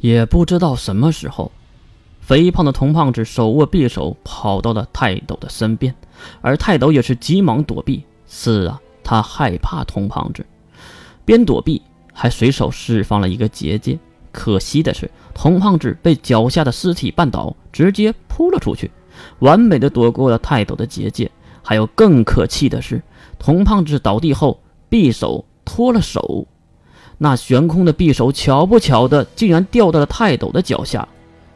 也不知道什么时候，肥胖的童胖子手握匕首跑到了泰斗的身边，而泰斗也是急忙躲避。是啊，他害怕童胖子，边躲避还随手释放了一个结界。可惜的是，童胖子被脚下的尸体绊倒，直接扑了出去，完美的躲过了泰斗的结界。还有更可气的是，童胖子倒地后，匕首脱了手。那悬空的匕首，巧不巧的竟然掉到了泰斗的脚下。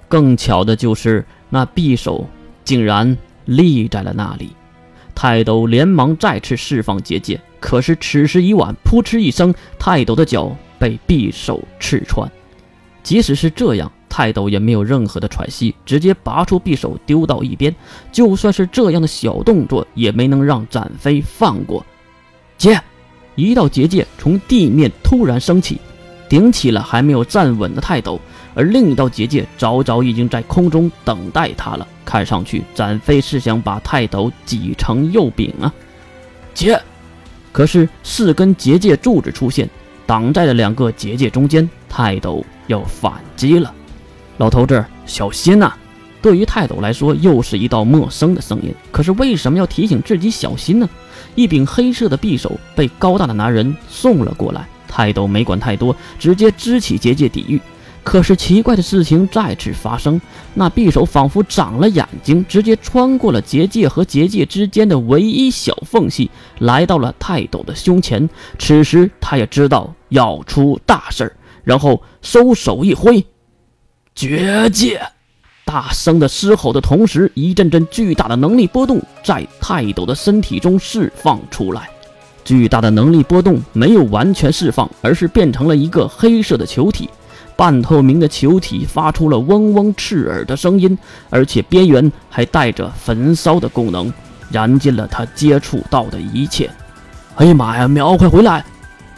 更巧的就是，那匕首竟然立在了那里。泰斗连忙再次释放结界，可是此时已晚，扑哧一声，泰斗的脚被匕首刺穿。即使是这样，泰斗也没有任何的喘息，直接拔出匕首丢到一边。就算是这样的小动作，也没能让展飞放过。姐。一道结界从地面突然升起，顶起了还没有站稳的泰斗，而另一道结界早早已经在空中等待他了。看上去，展飞是想把泰斗挤成肉饼啊！姐，可是四根结界柱子出现，挡在了两个结界中间，泰斗要反击了。老头子，小心呐！对于泰斗来说，又是一道陌生的声音。可是为什么要提醒自己小心呢？一柄黑色的匕首被高大的男人送了过来，泰斗没管太多，直接支起结界抵御。可是奇怪的事情再次发生，那匕首仿佛长了眼睛，直接穿过了结界和结界之间的唯一小缝隙，来到了泰斗的胸前。此时他也知道要出大事儿，然后收手一挥，绝界。大声的嘶吼的同时，一阵阵巨大的能力波动在泰斗的身体中释放出来。巨大的能力波动没有完全释放，而是变成了一个黑色的球体。半透明的球体发出了嗡嗡刺耳的声音，而且边缘还带着焚烧的功能，燃尽了他接触到的一切。哎呀妈呀！苗，快回来！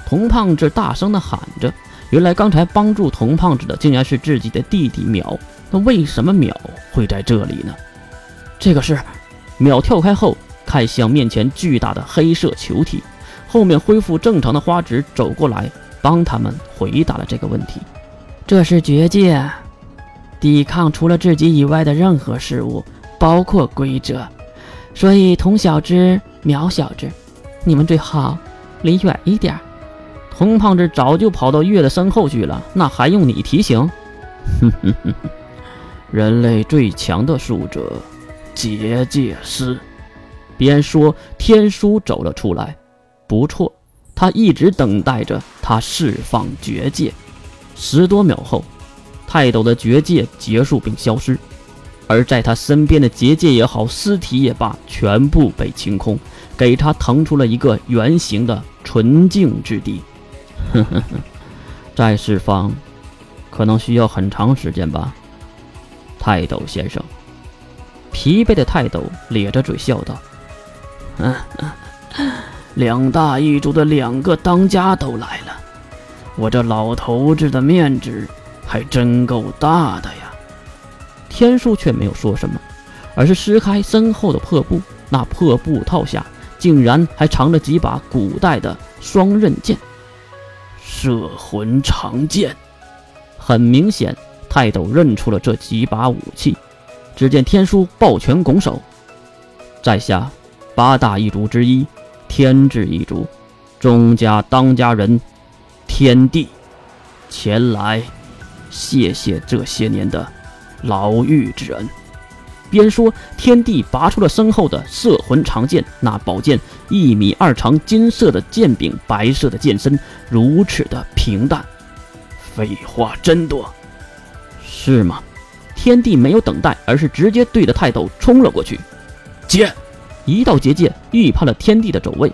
童胖子大声地喊着。原来刚才帮助童胖子的，竟然是自己的弟弟苗。那为什么淼会在这里呢？这个是淼跳开后看向面前巨大的黑色球体，后面恢复正常的花指走过来帮他们回答了这个问题。这是绝界，抵抗除了自己以外的任何事物，包括规则。所以童小子、苗小子，你们最好离远一点。童胖子早就跑到月的身后去了，那还用你提醒？哼哼哼哼。人类最强的术者，结界师。边说，天书走了出来。不错，他一直等待着他释放绝界。十多秒后，泰斗的绝界结束并消失，而在他身边的结界也好，尸体也罢，全部被清空，给他腾出了一个圆形的纯净之地。呵呵呵，再释放，可能需要很长时间吧。泰斗先生，疲惫的泰斗咧着嘴笑道：“嗯，两大一族的两个当家都来了，我这老头子的面子还真够大的呀。”天树却没有说什么，而是撕开身后的破布，那破布套下竟然还藏着几把古代的双刃剑——摄魂长剑。很明显。泰斗认出了这几把武器，只见天书抱拳拱手：“在下八大一族之一，天智一族，钟家当家人，天帝，前来谢谢这些年的牢狱之恩。”边说，天帝拔出了身后的摄魂长剑，那宝剑一米二长，金色的剑柄，白色的剑身，如此的平淡。废话真多。是吗？天帝没有等待，而是直接对着泰斗冲了过去。接，一道结界预判了天帝的走位，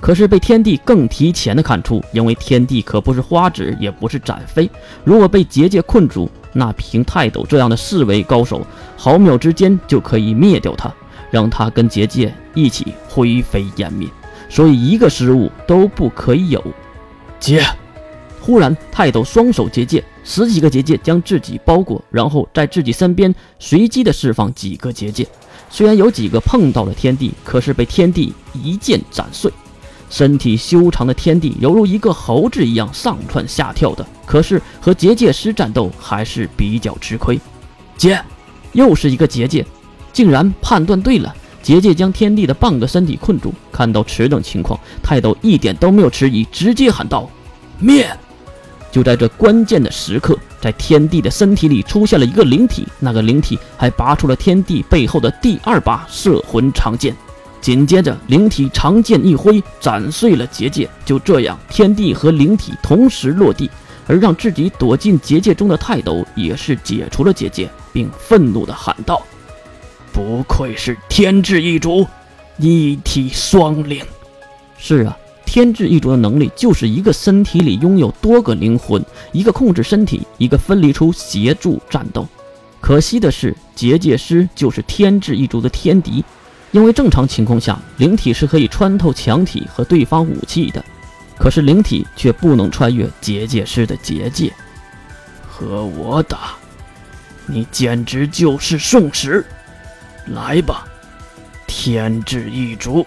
可是被天帝更提前的看出，因为天帝可不是花指，也不是展飞。如果被结界困住，那凭泰斗这样的四维高手，毫秒之间就可以灭掉他，让他跟结界一起灰飞烟灭。所以一个失误都不可以有。接。忽然，泰斗双手结界，十几个结界将自己包裹，然后在自己身边随机的释放几个结界。虽然有几个碰到了天地，可是被天地一剑斩碎。身体修长的天帝犹如一个猴子一样上蹿下跳的，可是和结界师战斗还是比较吃亏。姐，又是一个结界，竟然判断对了。结界将天帝的半个身体困住。看到此等情况，泰斗一点都没有迟疑，直接喊道：“灭！”就在这关键的时刻，在天帝的身体里出现了一个灵体，那个灵体还拔出了天帝背后的第二把摄魂长剑。紧接着，灵体长剑一挥，斩碎了结界。就这样，天帝和灵体同时落地，而让自己躲进结界中的泰斗也是解除了结界，并愤怒地喊道：“不愧是天智一族，一体双灵。”是啊，天智一族的能力就是一个身体里拥有多个灵魂，一个控制身体，一个分离出协助战斗。可惜的是，结界师就是天智一族的天敌。因为正常情况下，灵体是可以穿透墙体和对方武器的，可是灵体却不能穿越结界师的结界。和我打，你简直就是送死！来吧，天智一族。